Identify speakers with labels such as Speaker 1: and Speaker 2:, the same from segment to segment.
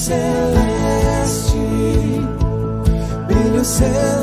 Speaker 1: celeste, brilho celeste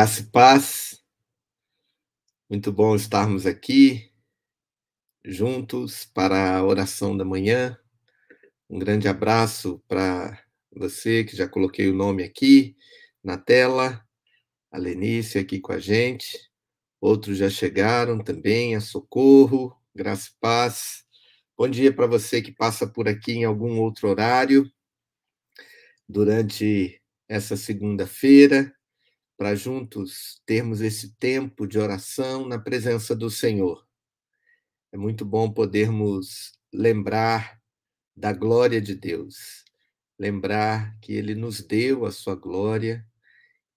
Speaker 2: graça e paz. Muito bom estarmos aqui juntos para a oração da manhã. Um grande abraço para você que já coloquei o nome aqui na tela, a Lenice aqui com a gente. Outros já chegaram também, a Socorro, graça e paz. Bom dia para você que passa por aqui em algum outro horário durante essa segunda-feira, para juntos termos esse tempo de oração na presença do Senhor. É muito bom podermos lembrar da glória de Deus, lembrar que Ele nos deu a sua glória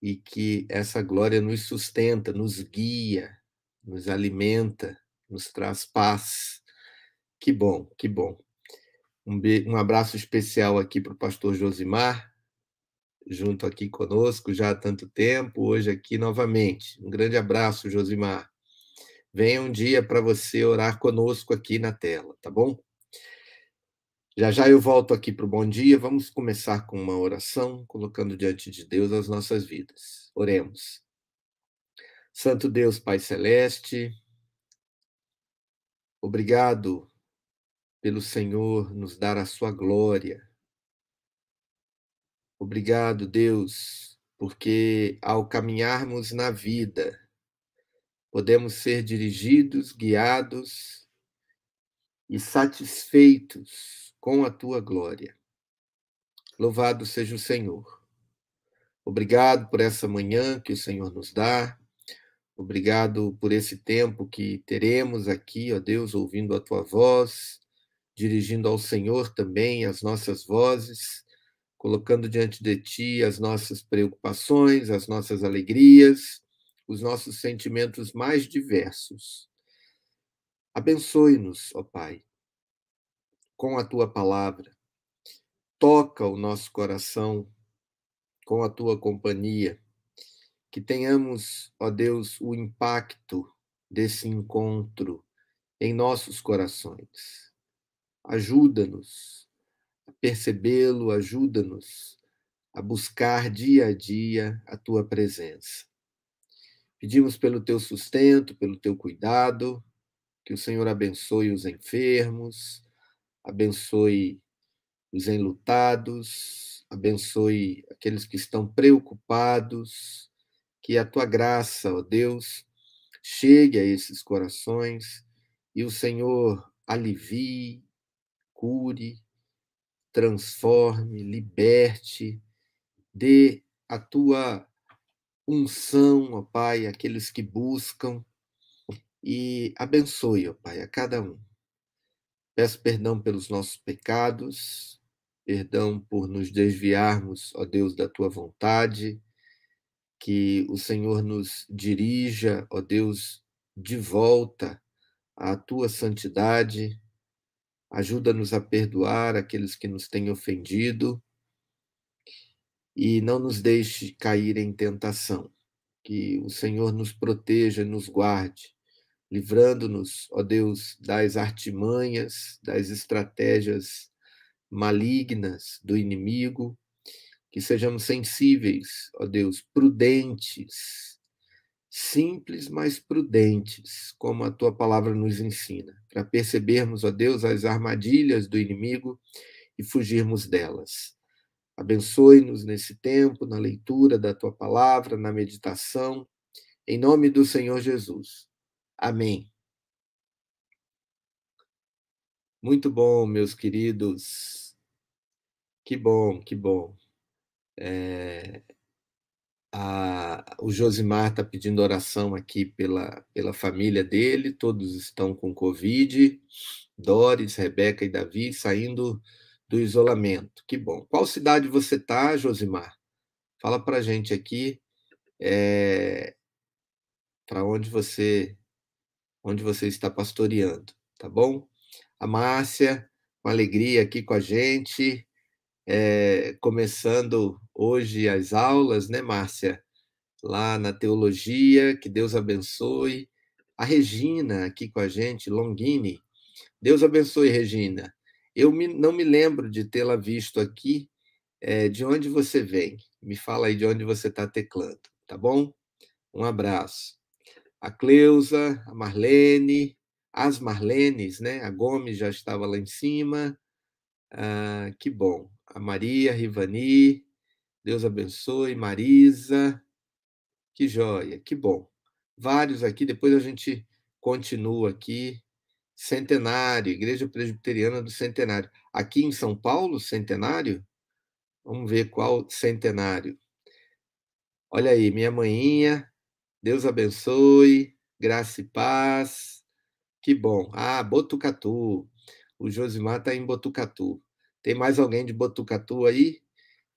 Speaker 2: e que essa glória nos sustenta, nos guia, nos alimenta, nos traz paz. Que bom, que bom. Um, um abraço especial aqui para o pastor Josimar, junto aqui conosco já há tanto tempo, hoje aqui novamente. Um grande abraço, Josimar. Venha um dia para você orar conosco aqui na tela, tá bom? Já já eu volto aqui para o bom dia. Vamos começar com uma oração, colocando diante de Deus as nossas vidas. Oremos. Santo Deus, Pai Celeste, obrigado pelo Senhor nos dar a sua glória. Obrigado, Deus, porque ao caminharmos na vida, podemos ser dirigidos, guiados e satisfeitos com a tua glória. Louvado seja o Senhor. Obrigado por essa manhã que o Senhor nos dá. Obrigado por esse tempo que teremos aqui, ó Deus, ouvindo a tua voz, dirigindo ao Senhor também as nossas vozes, colocando diante de ti as nossas preocupações, as nossas alegrias, os nossos sentimentos mais diversos. Abençoe-nos, ó Pai, com a tua palavra. Toca o nosso coração com a tua companhia. Que tenhamos, ó Deus, o impacto desse encontro em nossos corações. Ajuda-nos percebê-lo, ajuda-nos a buscar dia a dia a tua presença. Pedimos pelo teu sustento, pelo teu cuidado, que o Senhor abençoe os enfermos, abençoe os enlutados, abençoe aqueles que estão preocupados, que a tua graça, ó Deus, chegue a esses corações e o Senhor alivie, cure, transforme, liberte, dê a tua unção, ó Pai, aqueles que buscam e abençoe, ó Pai, a cada um. Peço perdão pelos nossos pecados, perdão por nos desviarmos, ó Deus, da tua vontade, que o Senhor nos dirija, ó Deus, de volta à tua santidade. Ajuda-nos a perdoar aqueles que nos têm ofendido e não nos deixe cair em tentação. Que o Senhor nos proteja, nos guarde, livrando-nos, ó Deus, das artimanhas, das estratégias malignas do inimigo, que sejamos sensíveis, ó Deus, prudentes, simples, mas prudentes, como a tua palavra nos ensina, para percebermos, ó Deus, as armadilhas do inimigo e fugirmos delas. Abençoe-nos nesse tempo, na leitura da tua palavra, na meditação, em nome do Senhor Jesus. Amém. Muito bom, meus queridos. Que bom, que bom. É, a, o Josimar está pedindo oração aqui pela, pela família dele, todos estão com Covid. Doris, Rebeca e Davi saindo do isolamento. Que bom. Qual cidade você está, Josimar? Fala para gente aqui é, para onde você onde você está pastoreando, tá bom? A Márcia, com alegria aqui com a gente, é, começando hoje as aulas, né, Márcia? Lá na teologia, que Deus abençoe. A Regina aqui com a gente, Longini. Deus abençoe, Regina. Eu me, não me lembro de tê-la visto aqui. É, de onde você vem? Me fala aí de onde você está teclando, tá bom? Um abraço. A Cleusa, a Marlene, as Marlenes, né? A Gomes já estava lá em cima. Ah, que bom. A Maria, Rivani, Deus abençoe. Marisa, que joia, que bom. Vários aqui, depois a gente continua aqui Centenário, Igreja Presbiteriana do Centenário. Aqui em São Paulo, Centenário? Vamos ver qual centenário. Olha aí, minha manhinha, Deus abençoe, graça e paz. Que bom. Ah, Botucatu. O Josimar está em Botucatu. Tem mais alguém de Botucatu aí?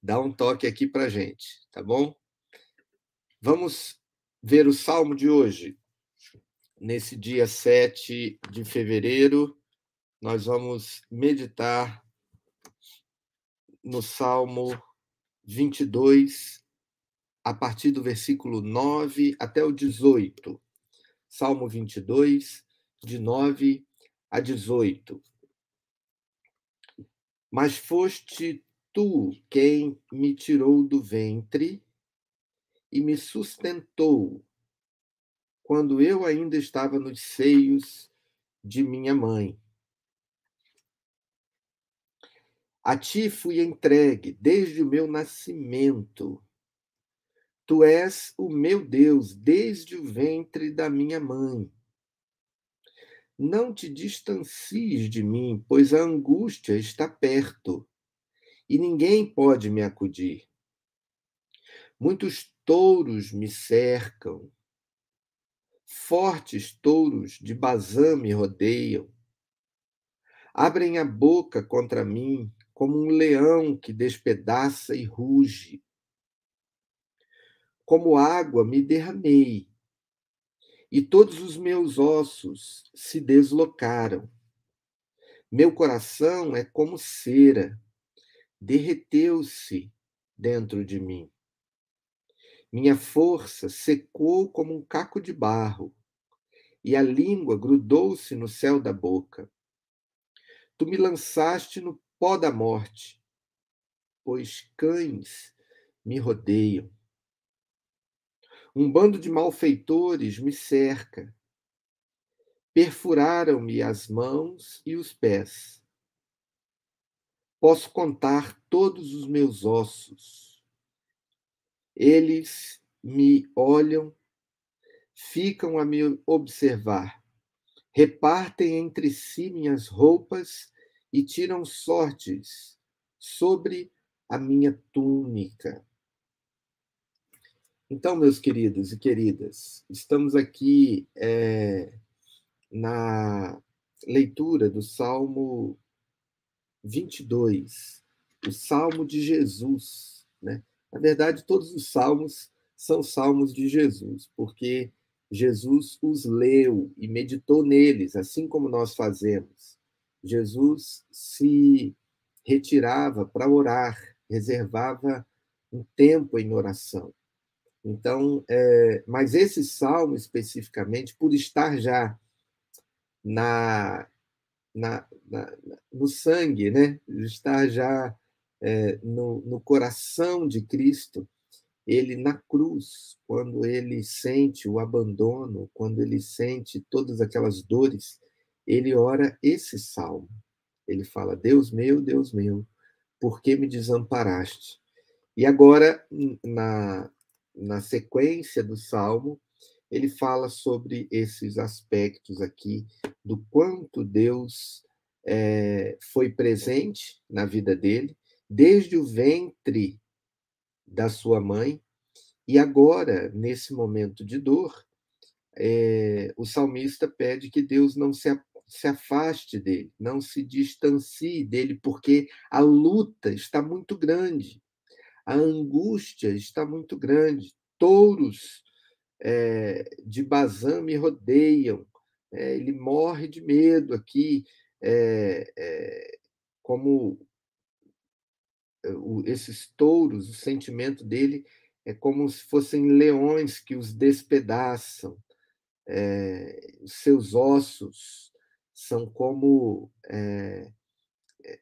Speaker 2: Dá um toque aqui para gente, tá bom? Vamos ver o salmo de hoje nesse dia 7 de fevereiro, nós vamos meditar no Salmo 22, a partir do versículo 9 até o 18. Salmo 22, de 9 a 18. Mas foste tu quem me tirou do ventre e me sustentou quando eu ainda estava nos seios de minha mãe. A ti fui entregue desde o meu nascimento. Tu és o meu Deus desde o ventre da minha mãe. Não te distancies de mim, pois a angústia está perto e ninguém pode me acudir. Muitos touros me cercam, Fortes touros de Bazã me rodeiam. Abrem a boca contra mim como um leão que despedaça e ruge. Como água me derramei, e todos os meus ossos se deslocaram. Meu coração é como cera, derreteu-se dentro de mim. Minha força secou como um caco de barro, e a língua grudou-se no céu da boca. Tu me lançaste no pó da morte, pois cães me rodeiam. Um bando de malfeitores me cerca. Perfuraram-me as mãos e os pés. Posso contar todos os meus ossos. Eles me olham, ficam a me observar. Repartem entre si minhas roupas e tiram sortes sobre a minha túnica. Então, meus queridos e queridas, estamos aqui é, na leitura do Salmo 22, o Salmo de Jesus. Né? Na verdade, todos os salmos são salmos de Jesus, porque Jesus os leu e meditou neles, assim como nós fazemos. Jesus se retirava para orar, reservava um tempo em oração. Então, é, mas esse salmo especificamente, por estar já na, na, na no sangue, né? estar já é, no, no coração de Cristo, ele na cruz, quando ele sente o abandono, quando ele sente todas aquelas dores, ele ora esse salmo. Ele fala: Deus meu, Deus meu, por que me desamparaste? E agora, na, na sequência do salmo, ele fala sobre esses aspectos aqui, do quanto Deus é, foi presente na vida dele, desde o ventre da sua mãe, e agora, nesse momento de dor, é, o salmista pede que Deus não se, se afaste dele, não se distancie dele, porque a luta está muito grande a angústia está muito grande. Touros é, de Bazã me rodeiam. É, ele morre de medo aqui, é, como esses touros, o sentimento dele é como se fossem leões que os despedaçam. seus ossos são como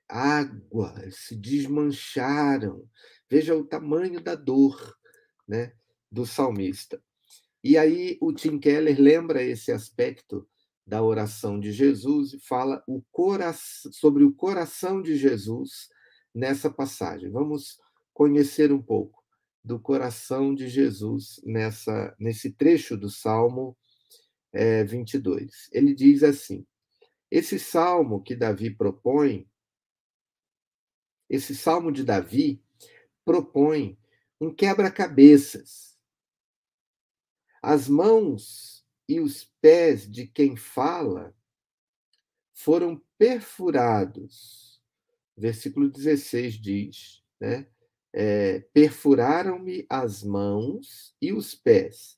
Speaker 2: água, se desmancharam. Veja o tamanho da dor né, do salmista. E aí o Tim Keller lembra esse aspecto da oração de Jesus e fala o sobre o coração de Jesus nessa passagem. Vamos conhecer um pouco do coração de Jesus nessa nesse trecho do Salmo é, 22. Ele diz assim: esse salmo que Davi propõe, esse salmo de Davi propõe um quebra-cabeças. As mãos e os pés de quem fala foram perfurados. Versículo 16 diz, né? É, perfuraram-me as mãos e os pés,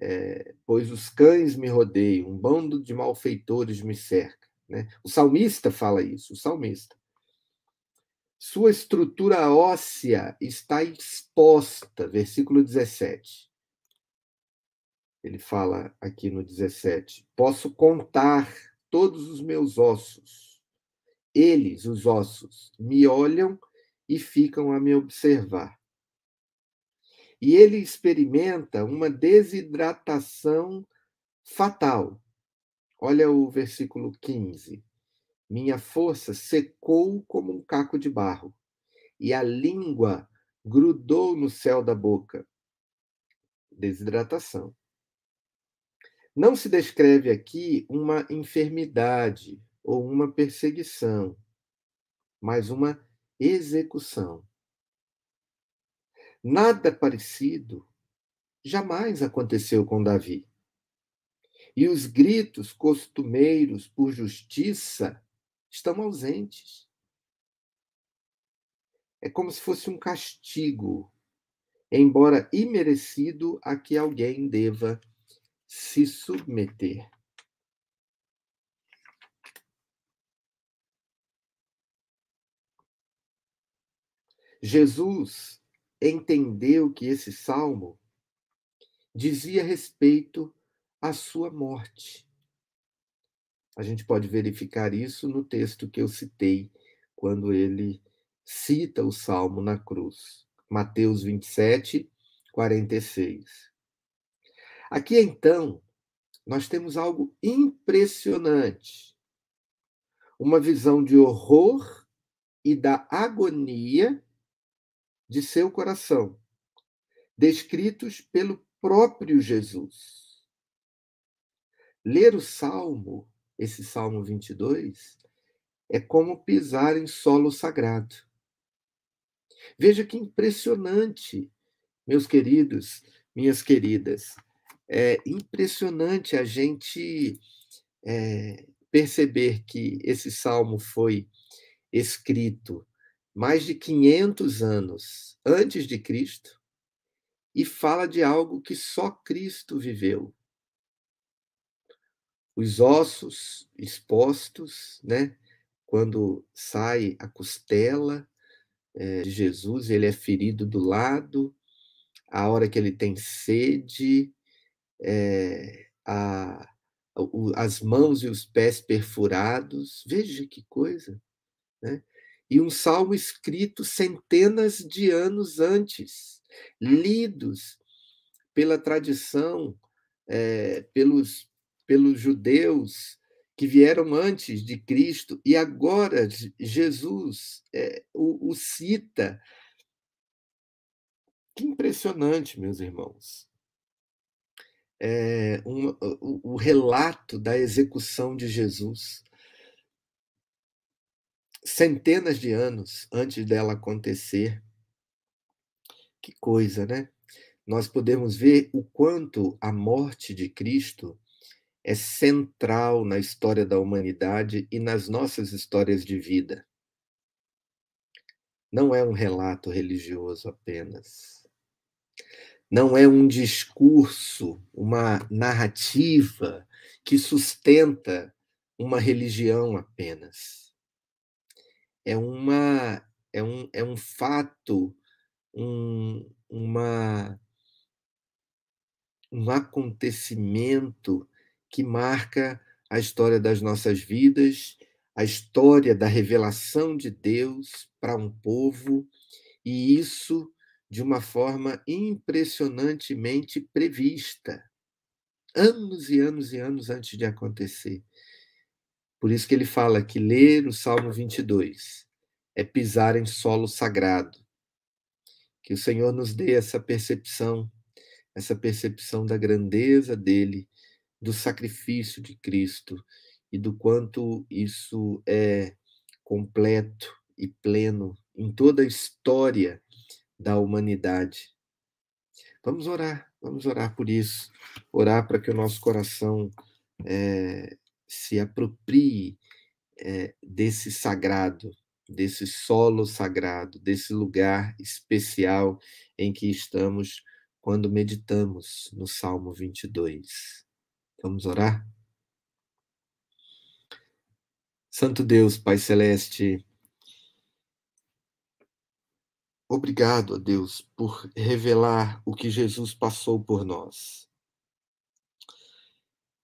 Speaker 2: é, pois os cães me rodeiam, um bando de malfeitores me cerca. Né? O salmista fala isso, o salmista. Sua estrutura óssea está exposta, versículo 17. Ele fala aqui no 17: Posso contar todos os meus ossos. Eles, os ossos, me olham e ficam a me observar. E ele experimenta uma desidratação fatal. Olha o versículo 15. Minha força secou como um caco de barro, e a língua grudou no céu da boca. Desidratação. Não se descreve aqui uma enfermidade ou uma perseguição, mas uma execução. Nada parecido jamais aconteceu com Davi. E os gritos costumeiros por justiça estão ausentes. É como se fosse um castigo, embora imerecido, a que alguém deva se submeter. Jesus entendeu que esse salmo dizia respeito à sua morte. A gente pode verificar isso no texto que eu citei, quando ele cita o salmo na cruz. Mateus 27, 46. Aqui então, nós temos algo impressionante. Uma visão de horror e da agonia de seu coração, descritos pelo próprio Jesus. Ler o salmo, esse salmo 22, é como pisar em solo sagrado. Veja que impressionante, meus queridos, minhas queridas. É impressionante a gente é, perceber que esse salmo foi escrito mais de 500 anos antes de Cristo e fala de algo que só Cristo viveu. Os ossos expostos, né? Quando sai a costela é, de Jesus, ele é ferido do lado, a hora que ele tem sede, é, a, as mãos e os pés perfurados. Veja que coisa! Né? E um salmo escrito centenas de anos antes, lidos pela tradição, é, pelos, pelos judeus que vieram antes de Cristo, e agora Jesus é, o, o cita. Que impressionante, meus irmãos. É, um, o, o relato da execução de Jesus centenas de anos antes dela acontecer. Que coisa, né? Nós podemos ver o quanto a morte de Cristo é central na história da humanidade e nas nossas histórias de vida. Não é um relato religioso apenas. Não é um discurso, uma narrativa que sustenta uma religião apenas é uma é um, é um fato, um, uma, um acontecimento que marca a história das nossas vidas, a história da revelação de Deus para um povo, e isso de uma forma impressionantemente prevista, anos e anos e anos antes de acontecer. Por isso que ele fala que ler o Salmo 22 é pisar em solo sagrado. Que o Senhor nos dê essa percepção, essa percepção da grandeza dele, do sacrifício de Cristo e do quanto isso é completo e pleno em toda a história da humanidade. Vamos orar, vamos orar por isso, orar para que o nosso coração é, se aproprie é, desse sagrado, desse solo sagrado, desse lugar especial em que estamos quando meditamos no Salmo 22. Vamos orar? Santo Deus, Pai Celeste, obrigado a Deus por revelar o que Jesus passou por nós.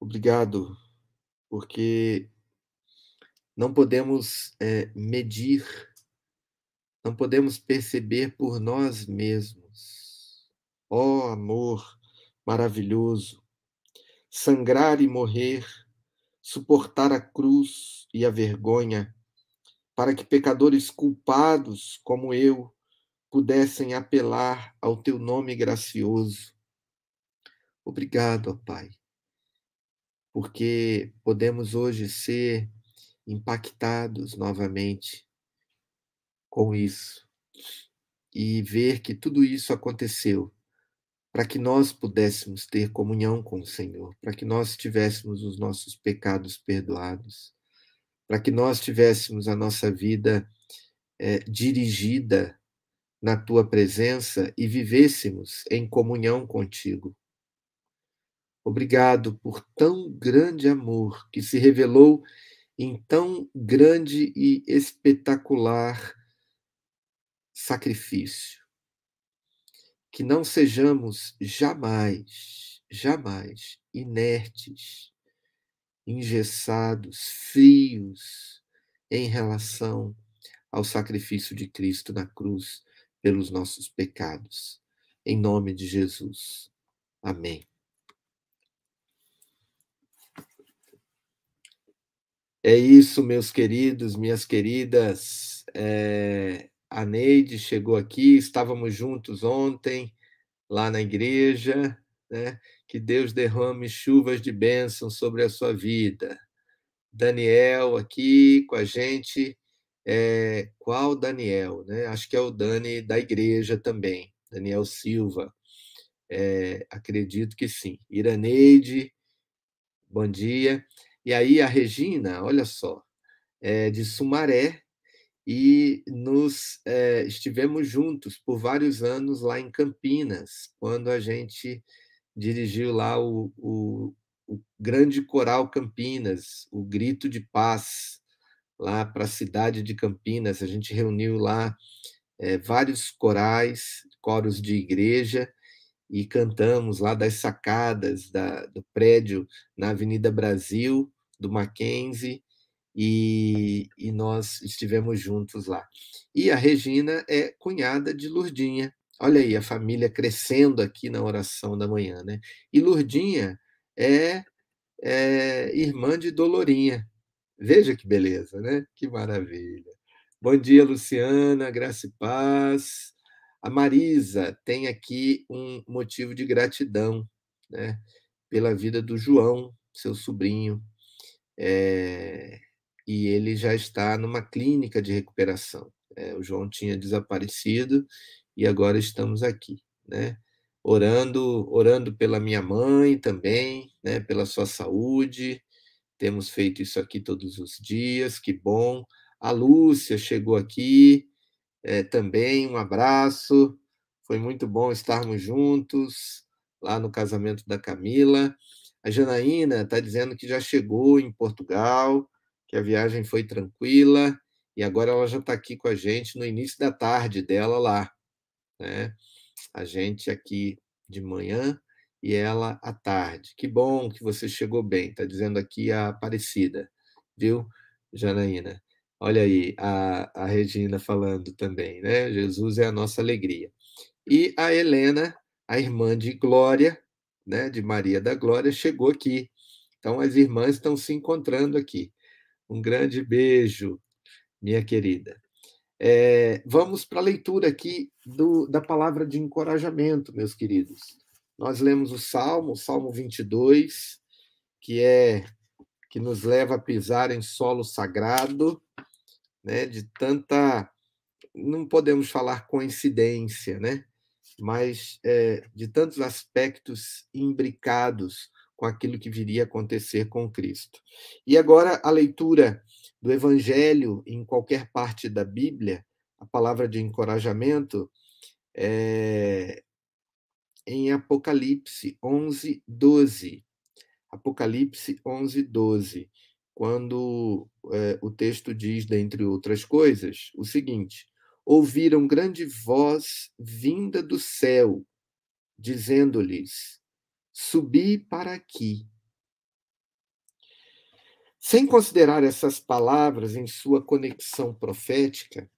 Speaker 2: Obrigado porque não podemos é, medir, não podemos perceber por nós mesmos. Ó oh, amor maravilhoso, sangrar e morrer, suportar a cruz e a vergonha, para que pecadores culpados como eu pudessem apelar ao teu nome gracioso. Obrigado, ó Pai porque podemos hoje ser impactados novamente com isso e ver que tudo isso aconteceu para que nós pudéssemos ter comunhão com o Senhor, para que nós tivéssemos os nossos pecados perdoados, para que nós tivéssemos a nossa vida é, dirigida na tua presença e vivêssemos em comunhão contigo. Obrigado por tão grande amor que se revelou em tão grande e espetacular sacrifício. Que não sejamos jamais, jamais inertes engessados, frios em relação ao sacrifício de Cristo na cruz pelos nossos pecados. Em nome de Jesus. Amém. É isso, meus queridos, minhas queridas. É, a Neide chegou aqui, estávamos juntos ontem, lá na igreja, né? Que Deus derrame chuvas de bênção sobre a sua vida. Daniel aqui com a gente. É, qual Daniel? Né? Acho que é o Dani da igreja também, Daniel Silva. É, acredito que sim. Iraneide, bom dia. E aí a Regina, olha só, é de Sumaré, e nos é, estivemos juntos por vários anos lá em Campinas, quando a gente dirigiu lá o, o, o grande coral Campinas, o Grito de Paz, lá para a cidade de Campinas. A gente reuniu lá é, vários corais, coros de igreja, e cantamos lá das sacadas da, do prédio na Avenida Brasil, do Mackenzie, e, e nós estivemos juntos lá. E a Regina é cunhada de Lurdinha. Olha aí, a família crescendo aqui na oração da manhã, né? E Lurdinha é, é irmã de Dolorinha. Veja que beleza, né? Que maravilha. Bom dia, Luciana, graça e paz. A Marisa tem aqui um motivo de gratidão, né? Pela vida do João, seu sobrinho. É, e ele já está numa clínica de recuperação. É, o João tinha desaparecido e agora estamos aqui, né? Orando, orando pela minha mãe também, né? Pela sua saúde. Temos feito isso aqui todos os dias. Que bom. A Lúcia chegou aqui é, também. Um abraço. Foi muito bom estarmos juntos lá no casamento da Camila. A Janaína está dizendo que já chegou em Portugal que a viagem foi tranquila e agora ela já está aqui com a gente no início da tarde dela lá. Né? A gente aqui de manhã e ela à tarde. Que bom que você chegou bem, está dizendo aqui a Aparecida, viu, Janaína? Olha aí, a, a Regina falando também, né? Jesus é a nossa alegria. E a Helena, a irmã de Glória, né, de Maria da Glória, chegou aqui. Então, as irmãs estão se encontrando aqui. Um grande beijo, minha querida. É, vamos para a leitura aqui do, da palavra de encorajamento, meus queridos. Nós lemos o Salmo, o Salmo 22, que é que nos leva a pisar em solo sagrado, né, de tanta não podemos falar coincidência, né? Mas é, de tantos aspectos imbricados com aquilo que viria a acontecer com Cristo. E agora a leitura do Evangelho em qualquer parte da Bíblia, a palavra de encorajamento, é em Apocalipse 11, 12. Apocalipse 11, 12, quando é, o texto diz, dentre outras coisas, o seguinte: Ouviram grande voz vinda do céu, dizendo-lhes: Subi para aqui. Sem considerar essas palavras em sua conexão profética,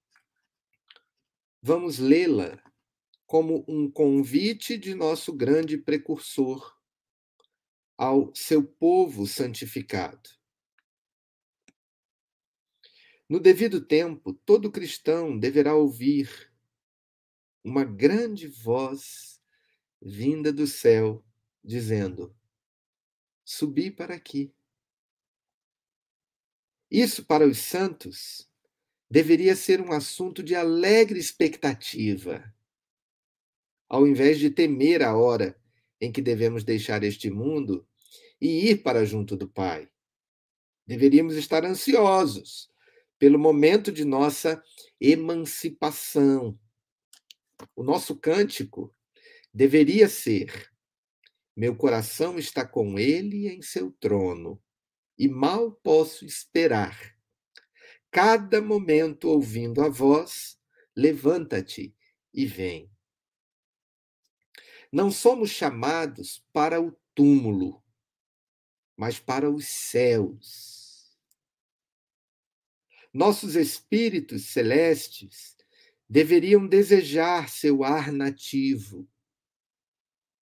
Speaker 2: vamos lê-la como um convite de nosso grande precursor ao seu povo santificado. No devido tempo, todo cristão deverá ouvir uma grande voz vinda do céu dizendo: Subi para aqui. Isso para os santos deveria ser um assunto de alegre expectativa, ao invés de temer a hora em que devemos deixar este mundo e ir para junto do Pai. Deveríamos estar ansiosos pelo momento de nossa emancipação. O nosso cântico deveria ser meu coração está com ele em seu trono, e mal posso esperar. Cada momento ouvindo a voz, levanta-te e vem. Não somos chamados para o túmulo. mas para os céus. Nossos espíritos celestes deveriam desejar seu ar nativo.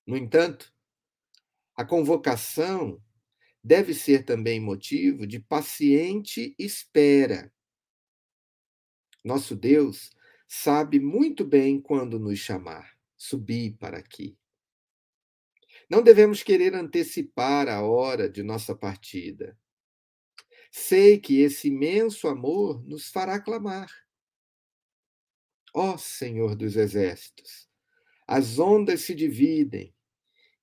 Speaker 2: No entanto, a convocação deve ser também motivo de paciente espera. Nosso Deus sabe muito bem quando nos chamar, subir para aqui. Não devemos querer antecipar a hora de nossa partida. Sei que esse imenso amor nos fará clamar. Ó Senhor dos Exércitos, as ondas se dividem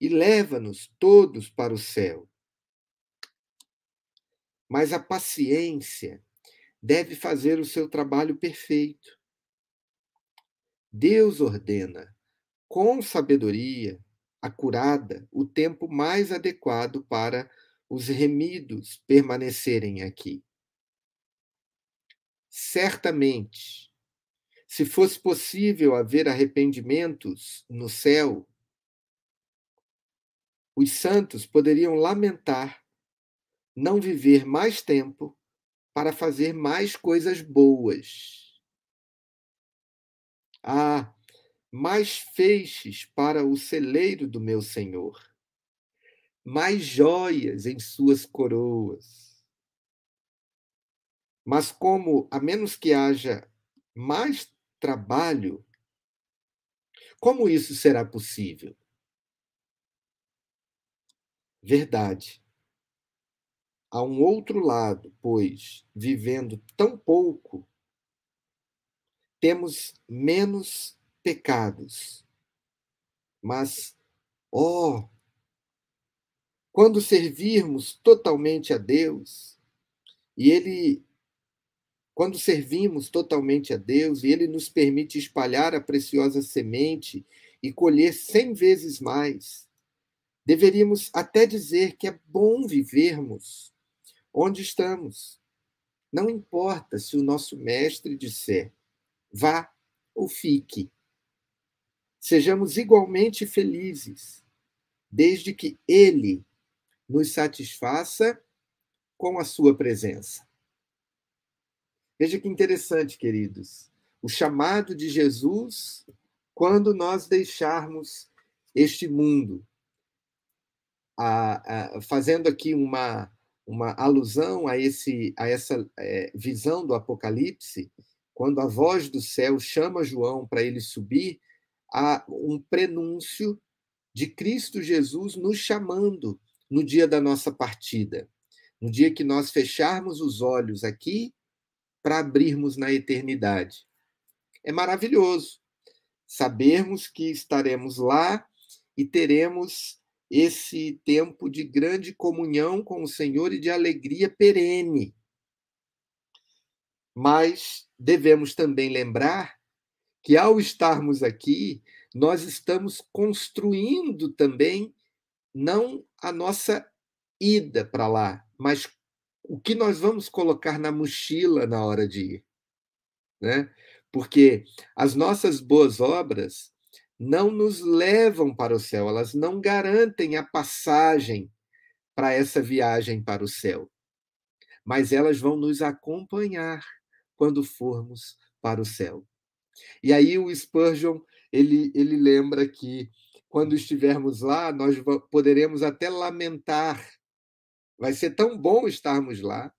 Speaker 2: e leva-nos todos para o céu. Mas a paciência deve fazer o seu trabalho perfeito. Deus ordena, com sabedoria, acurada, o tempo mais adequado para os remidos permanecerem aqui. Certamente, se fosse possível haver arrependimentos no céu, os santos poderiam lamentar não viver mais tempo para fazer mais coisas boas. Ah, mais feixes para o celeiro do meu senhor, mais joias em suas coroas. Mas como, a menos que haja mais trabalho, como isso será possível? Verdade. Há um outro lado, pois, vivendo tão pouco, temos menos pecados. Mas, ó, oh, quando servirmos totalmente a Deus, e Ele, quando servimos totalmente a Deus, e Ele nos permite espalhar a preciosa semente e colher cem vezes mais, deveríamos até dizer que é bom vivermos onde estamos. Não importa se o nosso mestre disser vá ou fique. Sejamos igualmente felizes, desde que Ele nos satisfaça com a Sua presença. Veja que interessante, queridos. O chamado de Jesus quando nós deixarmos este mundo. A, a, fazendo aqui uma, uma alusão a, esse, a essa é, visão do Apocalipse, quando a voz do céu chama João para ele subir, há um prenúncio de Cristo Jesus nos chamando no dia da nossa partida, no dia que nós fecharmos os olhos aqui para abrirmos na eternidade. É maravilhoso sabermos que estaremos lá e teremos esse tempo de grande comunhão com o Senhor e de alegria perene. Mas devemos também lembrar que ao estarmos aqui, nós estamos construindo também não a nossa ida para lá, mas o que nós vamos colocar na mochila na hora de ir, né? Porque as nossas boas obras não nos levam para o céu, elas não garantem a passagem para essa viagem para o céu. Mas elas vão nos acompanhar quando formos para o céu. E aí o Spurgeon ele, ele lembra que quando estivermos lá, nós poderemos até lamentar. Vai ser tão bom estarmos lá.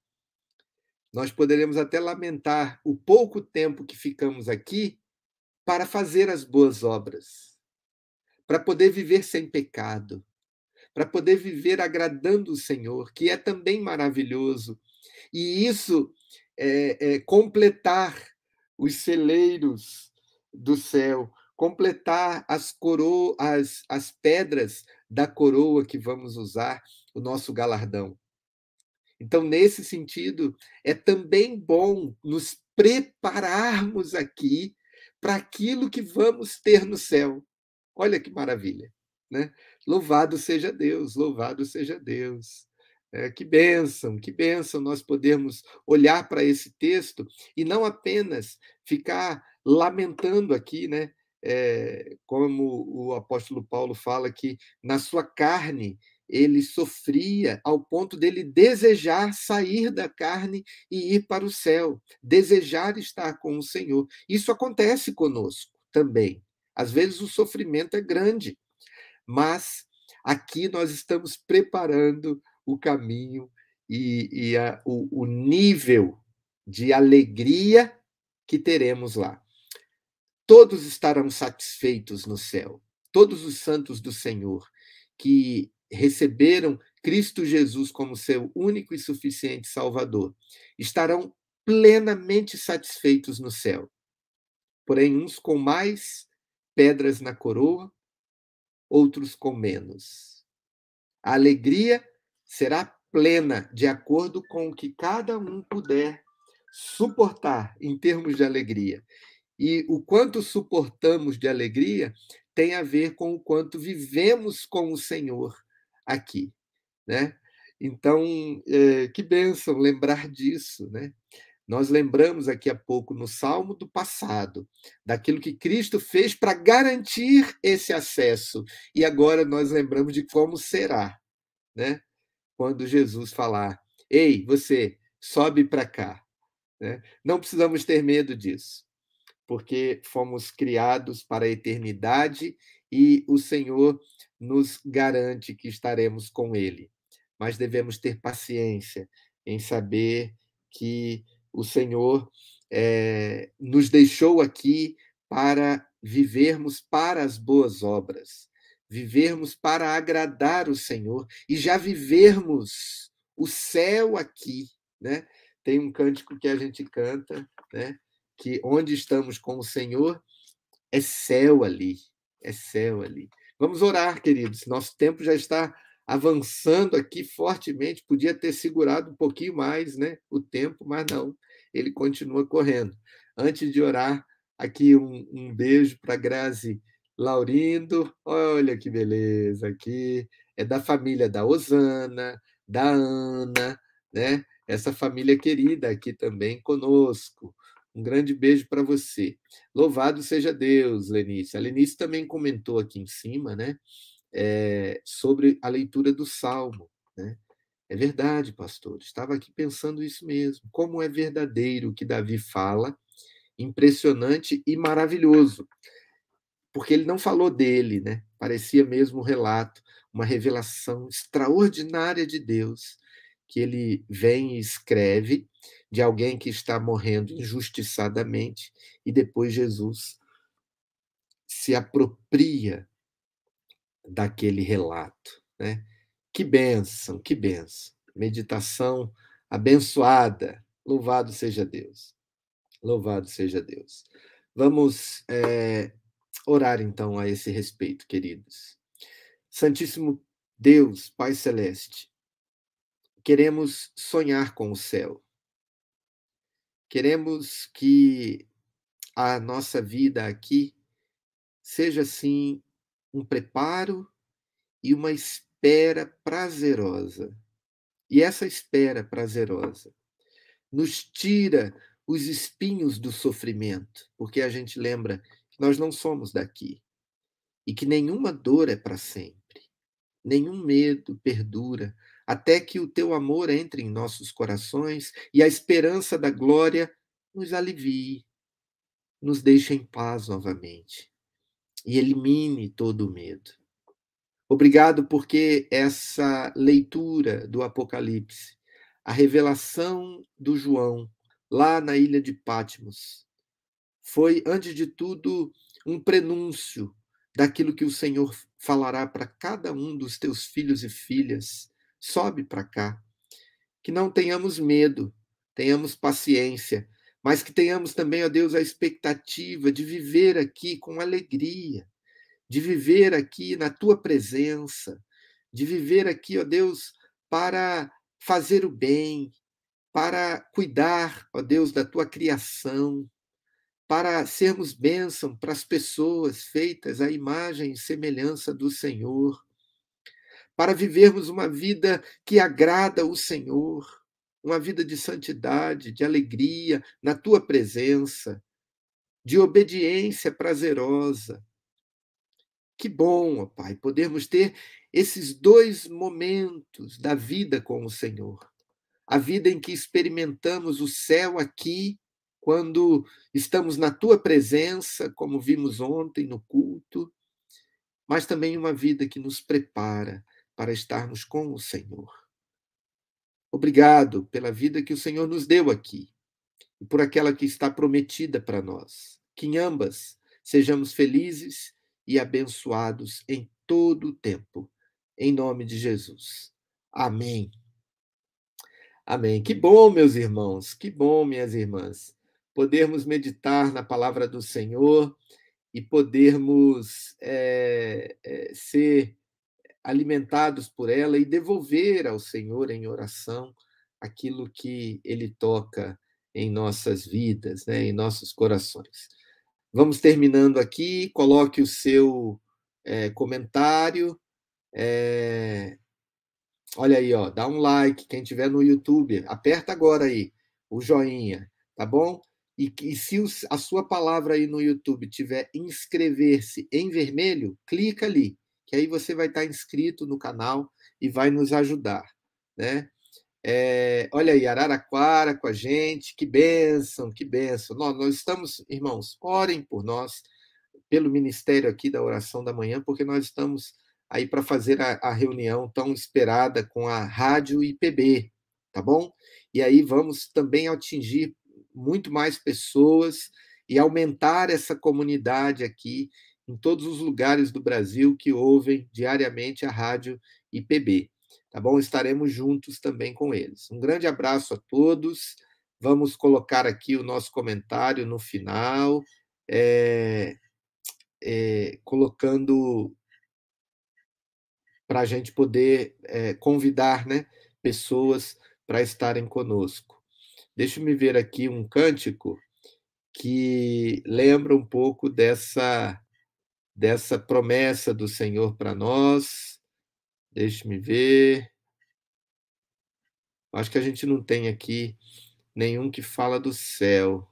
Speaker 2: Nós poderemos até lamentar o pouco tempo que ficamos aqui para fazer as boas obras, para poder viver sem pecado, para poder viver agradando o Senhor, que é também maravilhoso. E isso é, é completar os celeiros do céu, completar as coroas, as, as pedras da coroa que vamos usar, o nosso galardão. Então, nesse sentido, é também bom nos prepararmos aqui para aquilo que vamos ter no céu. Olha que maravilha, né? Louvado seja Deus, louvado seja Deus. É, que bênção, que bênção nós podermos olhar para esse texto e não apenas ficar lamentando aqui, né? É, como o apóstolo Paulo fala que na sua carne ele sofria ao ponto dele desejar sair da carne e ir para o céu, desejar estar com o Senhor. Isso acontece conosco também. Às vezes o sofrimento é grande, mas aqui nós estamos preparando o caminho e, e a, o, o nível de alegria que teremos lá. Todos estarão satisfeitos no céu, todos os santos do Senhor que receberam Cristo Jesus como seu único e suficiente Salvador, estarão plenamente satisfeitos no céu. Porém, uns com mais pedras na coroa, outros com menos. A alegria será plena de acordo com o que cada um puder suportar em termos de alegria. E o quanto suportamos de alegria tem a ver com o quanto vivemos com o Senhor aqui, né? Então, é, que bênção lembrar disso, né? Nós lembramos aqui a pouco no Salmo do passado, daquilo que Cristo fez para garantir esse acesso. E agora nós lembramos de como será, né? Quando Jesus falar: Ei, você, sobe para cá. Né? Não precisamos ter medo disso, porque fomos criados para a eternidade e o Senhor nos garante que estaremos com Ele. Mas devemos ter paciência em saber que o Senhor é, nos deixou aqui para vivermos para as boas obras, vivermos para agradar o Senhor e já vivermos o céu aqui, né? Tem um cântico que a gente canta, né? Que onde estamos com o Senhor é céu ali, é céu ali. Vamos orar, queridos. Nosso tempo já está avançando aqui fortemente. Podia ter segurado um pouquinho mais, né? O tempo, mas não. Ele continua correndo. Antes de orar, aqui um, um beijo para Grazi Laurindo. Olha que beleza aqui. É da família da Osana, da Ana, né? Essa família querida aqui também conosco. Um grande beijo para você. Louvado seja Deus, Lenice. A Lenice também comentou aqui em cima, né? É, sobre a leitura do Salmo, né? É verdade, pastor. Estava aqui pensando isso mesmo. Como é verdadeiro o que Davi fala, impressionante e maravilhoso. Porque ele não falou dele, né? Parecia mesmo um relato, uma revelação extraordinária de Deus que ele vem e escreve de alguém que está morrendo injustiçadamente e depois Jesus se apropria daquele relato, né? Que bênção, que bênção. Meditação abençoada. Louvado seja Deus. Louvado seja Deus. Vamos é, orar então a esse respeito, queridos. Santíssimo Deus, Pai Celeste, queremos sonhar com o céu. Queremos que a nossa vida aqui seja, assim, um preparo e uma espera prazerosa. E essa espera prazerosa nos tira os espinhos do sofrimento, porque a gente lembra que nós não somos daqui e que nenhuma dor é para sempre, nenhum medo perdura, até que o teu amor entre em nossos corações e a esperança da glória nos alivie, nos deixe em paz novamente e elimine todo o medo. Obrigado porque essa leitura do Apocalipse, a revelação do João lá na ilha de Patmos, foi, antes de tudo, um prenúncio daquilo que o Senhor falará para cada um dos teus filhos e filhas sobe para cá. Que não tenhamos medo, tenhamos paciência, mas que tenhamos também, ó Deus, a expectativa de viver aqui com alegria, de viver aqui na tua presença, de viver aqui, ó Deus, para fazer o bem, para cuidar, ó Deus, da tua criação, para sermos bênção para as pessoas feitas à imagem e semelhança do Senhor para vivermos uma vida que agrada o Senhor, uma vida de santidade, de alegria na tua presença, de obediência prazerosa. Que bom, ó Pai, podermos ter esses dois momentos da vida com o Senhor. A vida em que experimentamos o céu aqui, quando estamos na tua presença, como vimos ontem no culto, mas também uma vida que nos prepara para estarmos com o Senhor. Obrigado pela vida que o Senhor nos deu aqui e por aquela que está prometida para nós. Que em ambas sejamos felizes e abençoados em todo o tempo. Em nome de Jesus. Amém. Amém. Que bom, meus irmãos, que bom, minhas irmãs, podermos meditar na palavra do Senhor e podermos é, é, ser alimentados por ela e devolver ao Senhor em oração aquilo que Ele toca em nossas vidas, né, em nossos corações. Vamos terminando aqui. Coloque o seu é, comentário. Olha aí, ó, dá um like. Quem tiver no YouTube, aperta agora aí o joinha, tá bom? E, e se os, a sua palavra aí no YouTube tiver inscrever-se em vermelho, clica ali, que aí você vai estar inscrito no canal e vai nos ajudar, né? É, olha aí, Araraquara com a gente, que bênção, que bênção. Nós, nós estamos, irmãos, orem por nós, pelo ministério aqui da oração da manhã, porque nós estamos aí para fazer a, a, reunião tão esperada com a Rádio IPB, tá bom? E aí vamos também atingir muito mais pessoas e aumentar essa comunidade aqui em todos os lugares do Brasil que ouvem diariamente a Rádio IPB tá bom? Estaremos juntos também com eles. Um grande abraço a todos. Vamos colocar aqui o nosso comentário no final, é, é, colocando para a gente poder é, convidar né, pessoas para estarem conosco. Deixa eu me ver aqui um cântico que lembra um pouco dessa, dessa promessa do Senhor para nós. Deixe-me ver. Acho que a gente não tem aqui nenhum que fala do céu.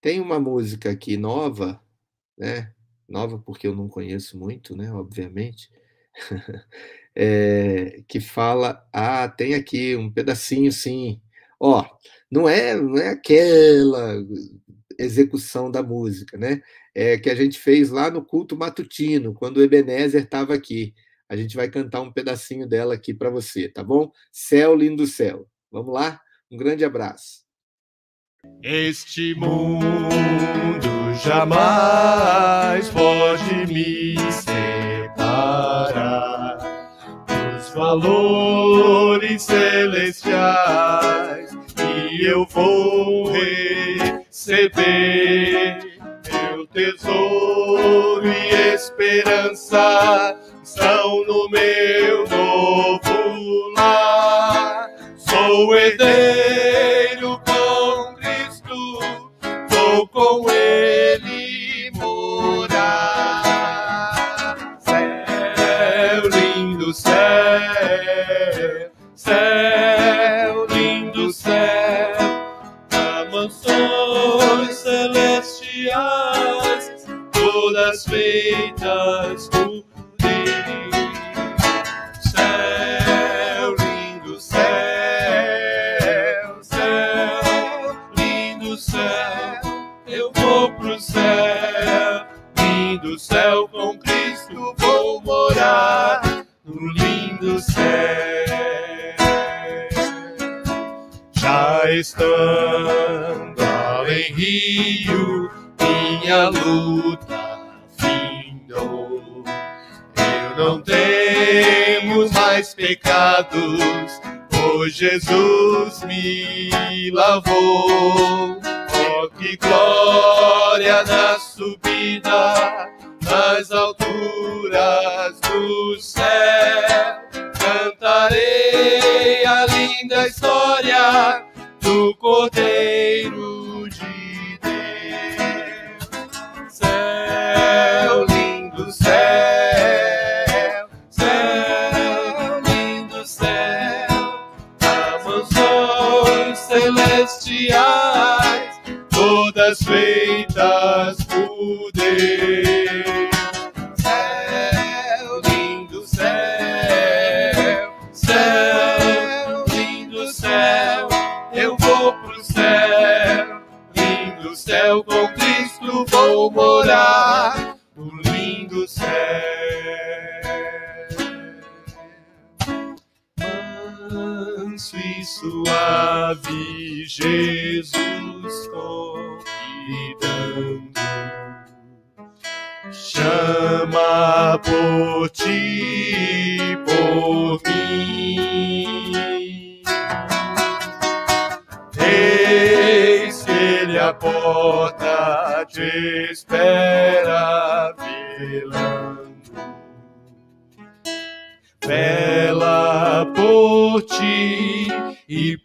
Speaker 2: Tem uma música aqui nova, né? Nova porque eu não conheço muito, né? Obviamente. é, que fala. Ah, tem aqui um pedacinho, sim. Ó, não é, não é aquela execução da música, né? É que a gente fez lá no culto matutino, quando o Ebenezer estava aqui. A gente vai cantar um pedacinho dela aqui para você, tá bom? Céu, lindo céu. Vamos lá? Um grande abraço.
Speaker 3: Este mundo jamais pode me separar valores celestiais e eu vou receber meu tesouro e esperança estão no meu novo lar. Sou herdeiro feitas por céu com Cristo vou morar no lindo céu. Já estando em Rio, minha luta mais pecados, pois Jesus me lavou. Oh, que glória na subida nas alturas do céu. Cantarei a linda história do Cordeiro celestiais, todas feitas por Deus. Céu, lindo céu, céu, lindo céu, eu vou pro céu, lindo céu, com Cristo vou morar, no lindo céu. Manso e suave, Jesus convidando chama por ti, por mim. Eis que ele a porta te espera, por ti e